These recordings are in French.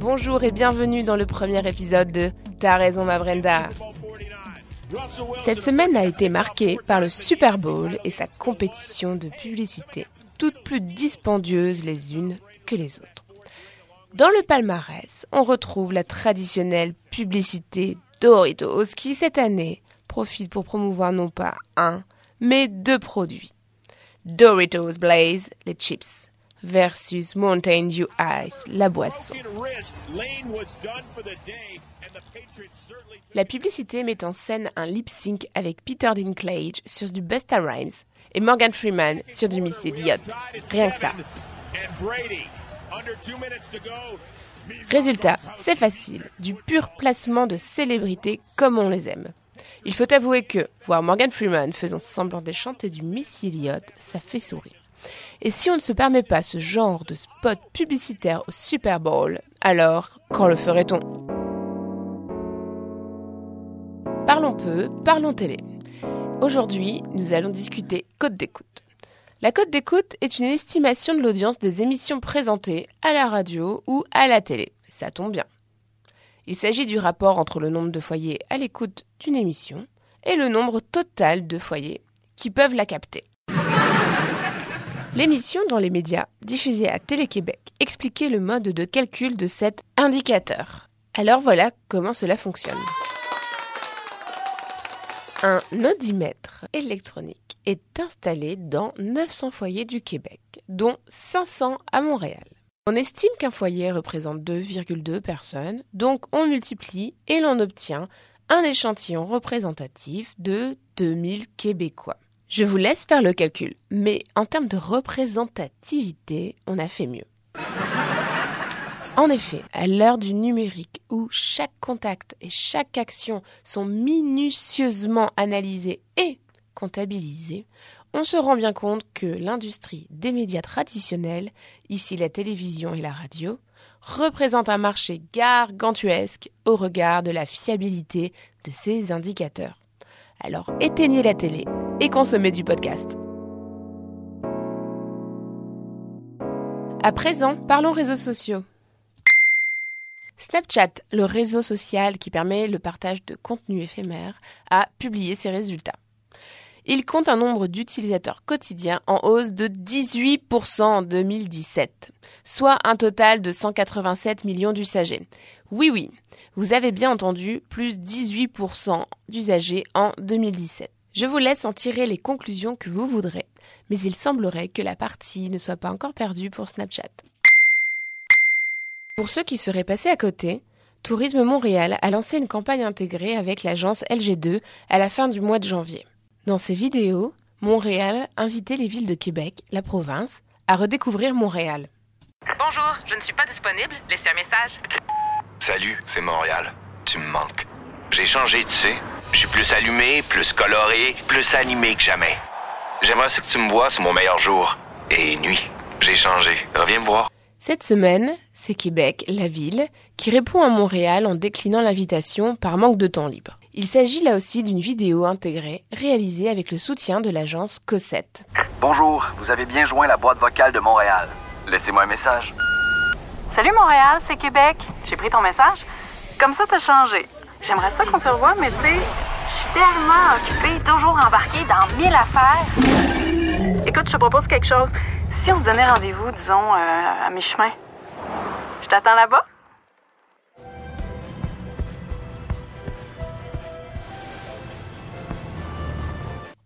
Bonjour et bienvenue dans le premier épisode de T'as raison ma Brenda. Cette semaine a été marquée par le Super Bowl et sa compétition de publicité, toutes plus dispendieuses les unes que les autres. Dans le palmarès, on retrouve la traditionnelle publicité Doritos qui, cette année, profite pour promouvoir non pas un, mais deux produits. Doritos Blaze, les chips, versus Mountain Dew Ice, la boisson. La publicité met en scène un lip sync avec Peter Dinklage sur du Busta Rhymes et Morgan Freeman sur du Miss Elliott. Rien que ça. Résultat, c'est facile, du pur placement de célébrités comme on les aime. Il faut avouer que voir Morgan Freeman faisant semblant de chanter du Miss Elliott, ça fait sourire. Et si on ne se permet pas ce genre de spot publicitaire au Super Bowl, alors quand le ferait-on? Parlons peu, parlons télé. Aujourd'hui, nous allons discuter code d'écoute. La cote d'écoute est une estimation de l'audience des émissions présentées à la radio ou à la télé. Ça tombe bien. Il s'agit du rapport entre le nombre de foyers à l'écoute d'une émission et le nombre total de foyers qui peuvent la capter. L'émission dans les médias, diffusée à Télé-Québec, expliquait le mode de calcul de cet indicateur. Alors voilà comment cela fonctionne. Un audimètre électronique est installé dans 900 foyers du Québec, dont 500 à Montréal. On estime qu'un foyer représente 2,2 personnes, donc on multiplie et l'on obtient un échantillon représentatif de 2000 Québécois. Je vous laisse faire le calcul, mais en termes de représentativité, on a fait mieux. En effet, à l'heure du numérique où chaque contact et chaque action sont minutieusement analysés et comptabilisés, on se rend bien compte que l'industrie des médias traditionnels, ici la télévision et la radio, représente un marché gargantuesque au regard de la fiabilité de ces indicateurs. Alors éteignez la télé et consommez du podcast. À présent, parlons réseaux sociaux. Snapchat, le réseau social qui permet le partage de contenu éphémère, a publié ses résultats. Il compte un nombre d'utilisateurs quotidiens en hausse de 18% en 2017, soit un total de 187 millions d'usagers. Oui, oui, vous avez bien entendu, plus 18% d'usagers en 2017. Je vous laisse en tirer les conclusions que vous voudrez, mais il semblerait que la partie ne soit pas encore perdue pour Snapchat. Pour ceux qui seraient passés à côté, Tourisme Montréal a lancé une campagne intégrée avec l'agence LG2 à la fin du mois de janvier. Dans ces vidéos, Montréal invitait les villes de Québec, la province, à redécouvrir Montréal. Bonjour, je ne suis pas disponible. Laissez un message. Salut, c'est Montréal. Tu me manques. J'ai changé, tu sais. Je suis plus allumé, plus coloré, plus animé que jamais. J'aimerais que tu me vois sur mon meilleur jour. Et nuit. J'ai changé. Reviens me voir. Cette semaine, c'est Québec, la ville, qui répond à Montréal en déclinant l'invitation par manque de temps libre. Il s'agit là aussi d'une vidéo intégrée réalisée avec le soutien de l'agence Cossette. Bonjour, vous avez bien joint la boîte vocale de Montréal. Laissez-moi un message. Salut Montréal, c'est Québec. J'ai pris ton message. Comme ça, t'as changé. J'aimerais ça qu'on se revoie, mais tu sais, je suis tellement occupée, toujours embarquée dans mille affaires. Écoute, je te propose quelque chose. Si on se donnait rendez-vous, disons, euh, à mi-chemin, je t'attends là-bas?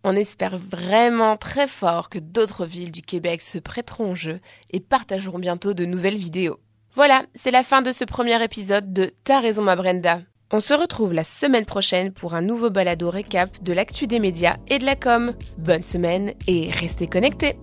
On espère vraiment très fort que d'autres villes du Québec se prêteront au jeu et partageront bientôt de nouvelles vidéos. Voilà, c'est la fin de ce premier épisode de T'as raison ma Brenda. On se retrouve la semaine prochaine pour un nouveau balado récap de l'actu des médias et de la com. Bonne semaine et restez connectés